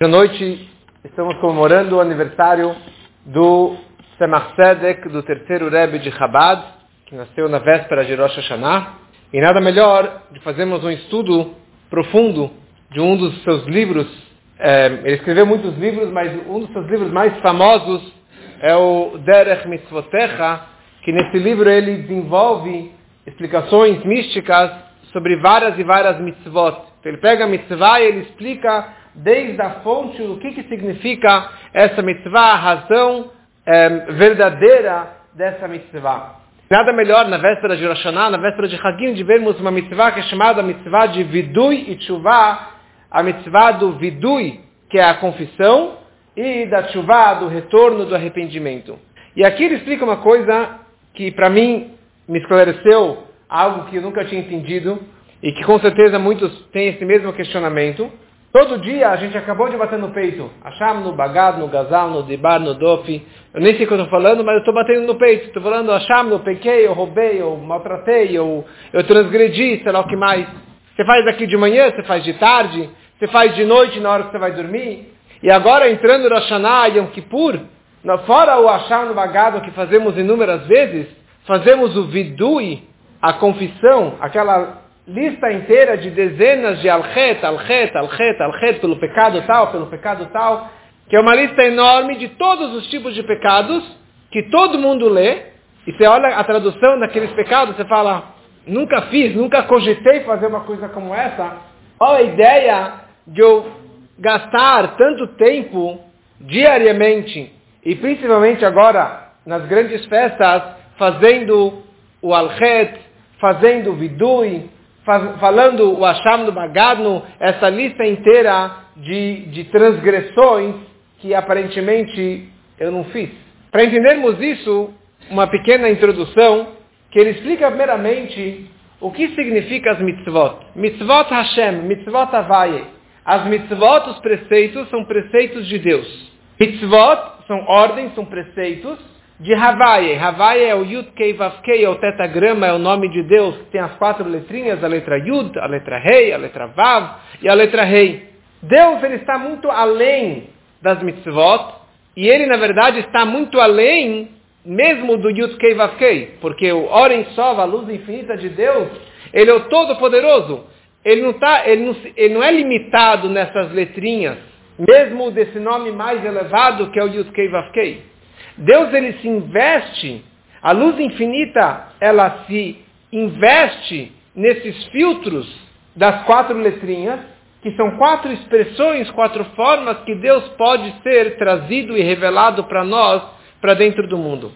Boa noite, estamos comemorando o aniversário do Semach Tzedek, do terceiro Rebbe de Chabad, que nasceu na véspera de Rosh Hashanah. E nada melhor de fazermos um estudo profundo de um dos seus livros. É, ele escreveu muitos livros, mas um dos seus livros mais famosos é o Derech Mitzvotecha, que nesse livro ele desenvolve explicações místicas sobre várias e várias mitzvot. Então, ele pega a mitzvah e ele explica desde a fonte o que, que significa essa mitzvah, a razão é, verdadeira dessa mitzvah. Nada melhor na véspera de Rosh na véspera de Hagim, de vermos uma mitzvah que é chamada mitzvah de Vidui e Tshuva, a mitzvah do Vidui, que é a confissão, e da Tshuva, do retorno, do arrependimento. E aqui ele explica uma coisa que para mim me esclareceu algo que eu nunca tinha entendido e que com certeza muitos têm esse mesmo questionamento. Todo dia a gente acabou de bater no peito. Acham no bagado, no gazal, no dibar, no dofi. Eu nem sei o que eu estou falando, mas eu estou batendo no peito. Estou falando, acham, eu pequei, eu roubei, eu maltratei, eu, eu transgredi, sei lá o que mais. Você faz aqui de manhã, você faz de tarde, você faz de noite na hora que você vai dormir. E agora entrando no Hashanah e Yom Kippur, fora o acham no bagado que fazemos inúmeras vezes, fazemos o vidui, a confissão, aquela lista inteira de dezenas de alchet, alchet, alchet, alchet, pelo pecado tal, pelo pecado tal, que é uma lista enorme de todos os tipos de pecados que todo mundo lê, e você olha a tradução daqueles pecados, você fala, nunca fiz, nunca cogitei fazer uma coisa como essa. Olha a ideia de eu gastar tanto tempo diariamente, e principalmente agora nas grandes festas, fazendo o alchet, fazendo o vidui, falando o Hasham do Bagadno, essa lista inteira de, de transgressões que aparentemente eu não fiz. Para entendermos isso, uma pequena introdução, que ele explica primeiramente o que significa as mitzvot. Mitzvot Hashem, mitzvot Havaye. As mitzvot, os preceitos, são preceitos de Deus. Mitzvot são ordens, são preceitos de Havaye. Havaye é o Yud Kei Vav Kei, é o tetagrama, é o nome de Deus, que tem as quatro letrinhas, a letra Yud, a letra Rei, a letra Vav e a letra Rei. Deus ele está muito além das mitzvot, e ele na verdade está muito além mesmo do Yud Kei Vav Kei, porque o Oren Sov, a luz infinita de Deus, ele é o Todo-Poderoso. Ele não, tá, ele, não, ele não é limitado nessas letrinhas, mesmo desse nome mais elevado que é o Yud Kei Vav Kei. Deus ele se investe, a luz infinita, ela se investe nesses filtros das quatro letrinhas, que são quatro expressões, quatro formas que Deus pode ser trazido e revelado para nós, para dentro do mundo.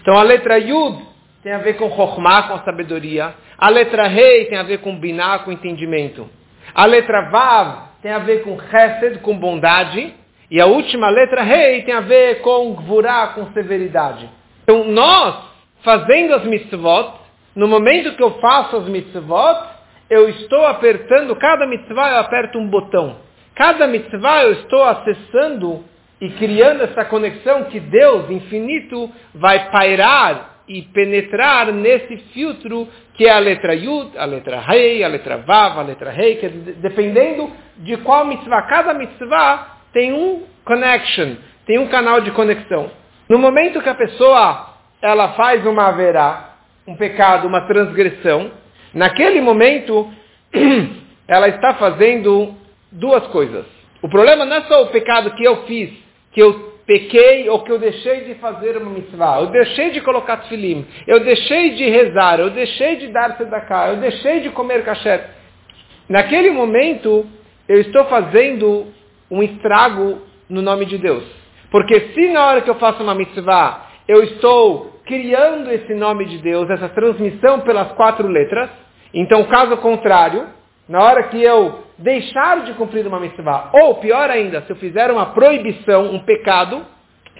Então a letra Yud tem a ver com Chokhmah, com sabedoria. A letra Rei tem a ver com Binah, com entendimento. A letra Vav tem a ver com Chesed, com bondade. E a última letra, rei, tem a ver com gvurá, com severidade. Então nós, fazendo as mitzvot, no momento que eu faço as mitzvot, eu estou apertando, cada mitzvah eu aperto um botão. Cada mitzvah eu estou acessando e criando essa conexão que Deus, infinito, vai pairar e penetrar nesse filtro que é a letra Yud, a letra Rei, a letra Vav, a letra Rei, que é dependendo de qual mitzvah, cada mitzvah tem um connection, tem um canal de conexão. No momento que a pessoa ela faz uma verá, um pecado, uma transgressão, naquele momento ela está fazendo duas coisas. O problema não é só o pecado que eu fiz, que eu pequei ou que eu deixei de fazer uma mitzvah, eu deixei de colocar tefilim, eu deixei de rezar, eu deixei de dar tzedakah, eu deixei de comer kasher. Naquele momento, eu estou fazendo um estrago no nome de Deus. Porque se na hora que eu faço uma mitzvah, eu estou criando esse nome de Deus, essa transmissão pelas quatro letras, então caso contrário, na hora que eu deixar de cumprir uma mitzvah, ou pior ainda, se eu fizer uma proibição, um pecado,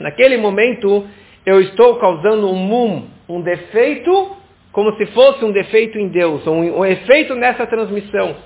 naquele momento eu estou causando um mum, um defeito, como se fosse um defeito em Deus, um, um efeito nessa transmissão.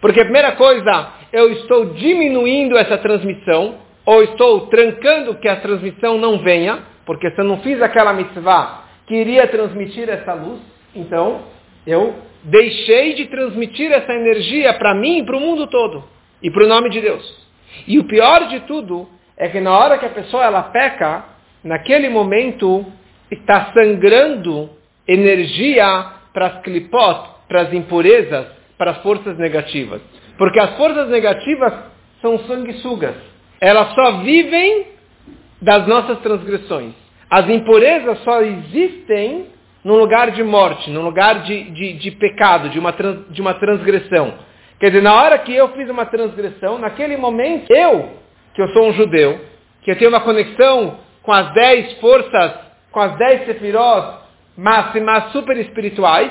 Porque a primeira coisa, eu estou diminuindo essa transmissão, ou estou trancando que a transmissão não venha, porque se eu não fiz aquela mitzvah que iria transmitir essa luz, então eu deixei de transmitir essa energia para mim e para o mundo todo, e para o nome de Deus. E o pior de tudo é que na hora que a pessoa ela peca, naquele momento está sangrando energia para as clipot, para as impurezas, para as forças negativas. Porque as forças negativas são sanguessugas. Elas só vivem das nossas transgressões. As impurezas só existem num lugar de morte, num lugar de, de, de pecado, de uma, trans, de uma transgressão. Quer dizer, na hora que eu fiz uma transgressão, naquele momento, eu, que eu sou um judeu, que eu tenho uma conexão com as dez forças, com as dez sefirós máximas super espirituais,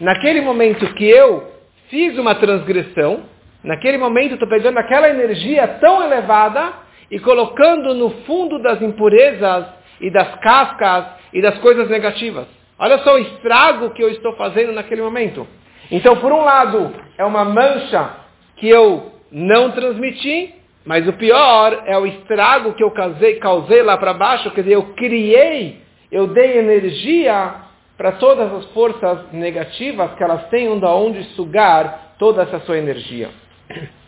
naquele momento que eu fiz uma transgressão, naquele momento estou pegando aquela energia tão elevada e colocando no fundo das impurezas e das cascas e das coisas negativas. Olha só o estrago que eu estou fazendo naquele momento. Então, por um lado, é uma mancha que eu não transmiti, mas o pior é o estrago que eu causei, causei lá para baixo, quer dizer, eu criei, eu dei energia para todas as forças negativas que elas tenham de onde sugar toda essa sua energia.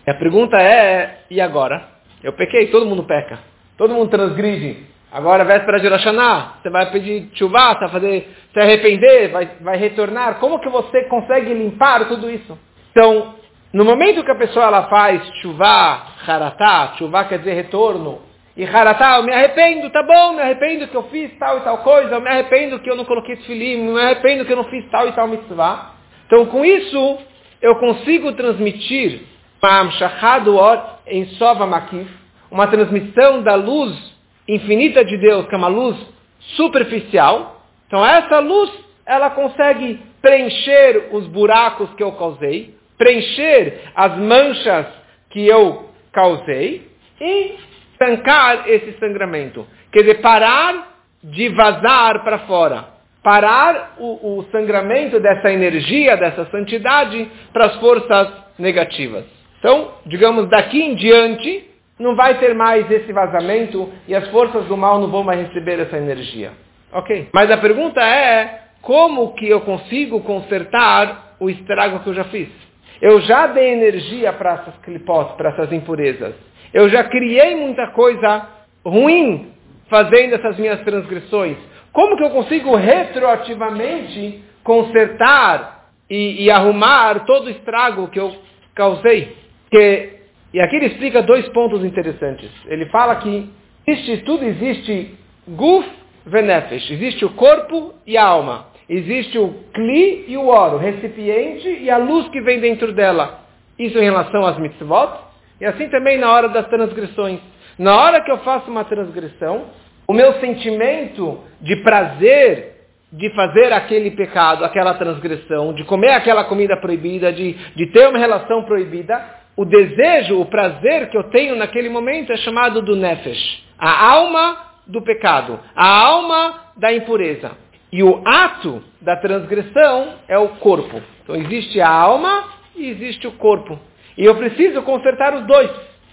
E a pergunta é, e agora? Eu pequei, todo mundo peca. Todo mundo transgride. Agora, véspera de Rosh você vai pedir chuva, você vai fazer, se arrepender, vai, vai retornar. Como que você consegue limpar tudo isso? Então, no momento que a pessoa ela faz chuva, haratá, chuva quer dizer retorno, e haratá, eu me arrependo, tá bom, me arrependo que eu fiz tal e tal coisa, eu me arrependo que eu não coloquei filim, me arrependo que eu não fiz tal e tal mitzvah. Então, com isso, eu consigo transmitir em Sova Makif, uma transmissão da luz infinita de Deus, que é uma luz superficial. Então essa luz, ela consegue preencher os buracos que eu causei, preencher as manchas que eu causei e tancar esse sangramento. Quer dizer, parar de vazar para fora. Parar o, o sangramento dessa energia, dessa santidade para as forças negativas. Então, digamos, daqui em diante, não vai ter mais esse vazamento e as forças do mal não vão mais receber essa energia. Ok? Mas a pergunta é, como que eu consigo consertar o estrago que eu já fiz? Eu já dei energia para essas clipós, para essas impurezas. Eu já criei muita coisa ruim fazendo essas minhas transgressões. Como que eu consigo retroativamente consertar e, e arrumar todo o estrago que eu causei? Que e aqui ele explica dois pontos interessantes. Ele fala que existe, tudo existe guf venefesh. Existe o corpo e a alma. Existe o kli e o oro, recipiente e a luz que vem dentro dela. Isso em relação às mitzvot. E assim também na hora das transgressões. Na hora que eu faço uma transgressão, o meu sentimento de prazer de fazer aquele pecado, aquela transgressão, de comer aquela comida proibida, de, de ter uma relação proibida, o desejo, o prazer que eu tenho naquele momento é chamado do nefesh, a alma do pecado, a alma da impureza. E o ato da transgressão é o corpo. Então existe a alma e existe o corpo. E eu preciso consertar os dois.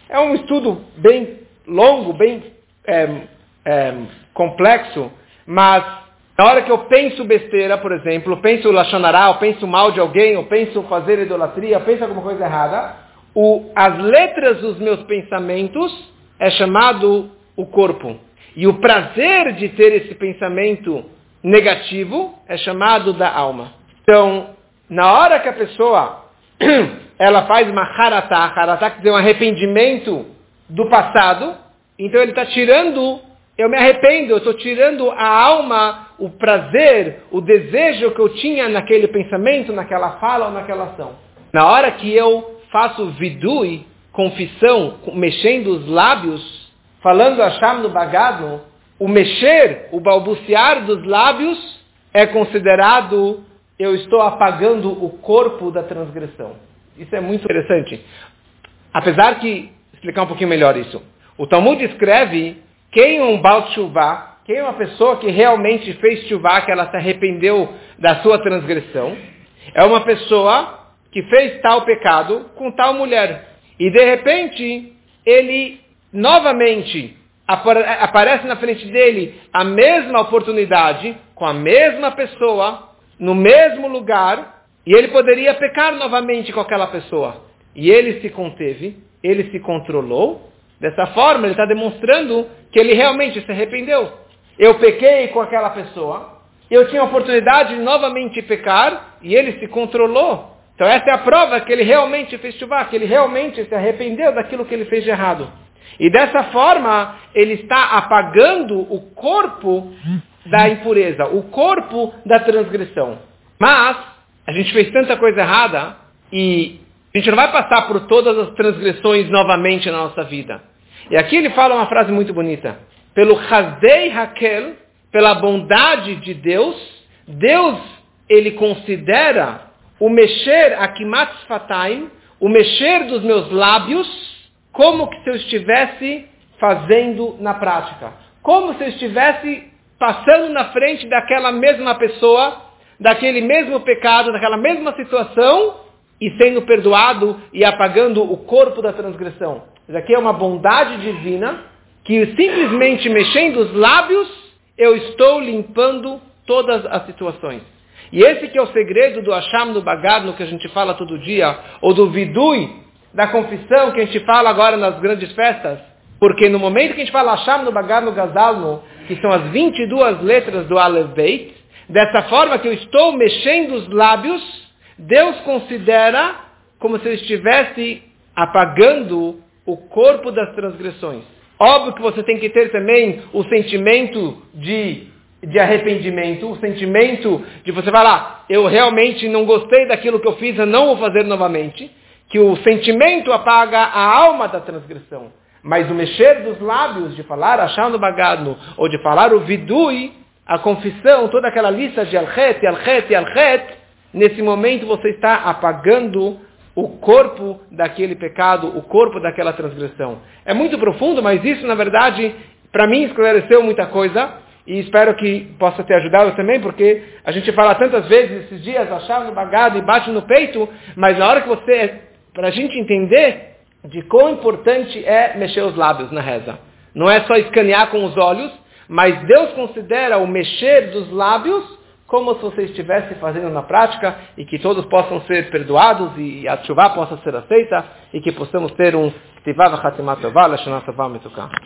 É um estudo bem longo, bem é, é, complexo, mas na hora que eu penso besteira, por exemplo, penso lachonará, eu penso mal de alguém, eu penso fazer idolatria, eu penso alguma coisa errada, o, as letras dos meus pensamentos é chamado o corpo. E o prazer de ter esse pensamento negativo é chamado da alma. Então, na hora que a pessoa ela faz uma haratá, haratá quer um arrependimento do passado, então ele está tirando, eu me arrependo, eu estou tirando a alma, o prazer, o desejo que eu tinha naquele pensamento, naquela fala ou naquela ação. Na hora que eu faço vidui, confissão, mexendo os lábios, falando Hashem no bagado, o mexer, o balbuciar dos lábios é considerado eu estou apagando o corpo da transgressão. Isso é muito interessante. Apesar que, explicar um pouquinho melhor isso. O Talmud escreve quem um Baal Tshuva, quem é uma pessoa que realmente fez Tshuva, que ela se arrependeu da sua transgressão, é uma pessoa que fez tal pecado com tal mulher. E de repente, ele novamente aparece na frente dele a mesma oportunidade, com a mesma pessoa, no mesmo lugar, e ele poderia pecar novamente com aquela pessoa. E ele se conteve, ele se controlou, Dessa forma, ele está demonstrando que ele realmente se arrependeu. Eu pequei com aquela pessoa, eu tinha a oportunidade de novamente pecar, e ele se controlou. Então essa é a prova que ele realmente fez chuva, que ele realmente se arrependeu daquilo que ele fez de errado. E dessa forma, ele está apagando o corpo da impureza, o corpo da transgressão. Mas, a gente fez tanta coisa errada e a gente não vai passar por todas as transgressões novamente na nossa vida. E aqui ele fala uma frase muito bonita. Pelo Hazdei Hakel, pela bondade de Deus, Deus, ele considera o mexer, Akimat Fataim, o mexer dos meus lábios, como que se eu estivesse fazendo na prática. Como se eu estivesse passando na frente daquela mesma pessoa, daquele mesmo pecado, daquela mesma situação, e sendo perdoado e apagando o corpo da transgressão. Isso aqui é uma bondade divina que simplesmente mexendo os lábios eu estou limpando todas as situações. E esse que é o segredo do Hasham do Bagad, no que a gente fala todo dia, ou do Vidui, da confissão que a gente fala agora nas grandes festas, porque no momento que a gente fala Hasham no Bagad no Gazalno, que são as 22 letras do Aleph Beit, dessa forma que eu estou mexendo os lábios, Deus considera como se eu estivesse apagando o corpo das transgressões. Óbvio que você tem que ter também o sentimento de, de arrependimento, o sentimento de você falar, eu realmente não gostei daquilo que eu fiz, eu não vou fazer novamente. Que o sentimento apaga a alma da transgressão. Mas o mexer dos lábios, de falar achando bagado, ou de falar o vidui, a confissão, toda aquela lista de alchet, alchet, nesse momento você está apagando o corpo daquele pecado, o corpo daquela transgressão. É muito profundo, mas isso, na verdade, para mim esclareceu muita coisa e espero que possa ter ajudado também, porque a gente fala tantas vezes esses dias, achar no bagado e bate no peito, mas na hora que você, para a gente entender de quão importante é mexer os lábios na reza. Não é só escanear com os olhos, mas Deus considera o mexer dos lábios como se você estivesse fazendo na prática e que todos possam ser perdoados e a chuva possa ser aceita e que possamos ter um Ktivah V'Chatimat Tovah Lashana Tovah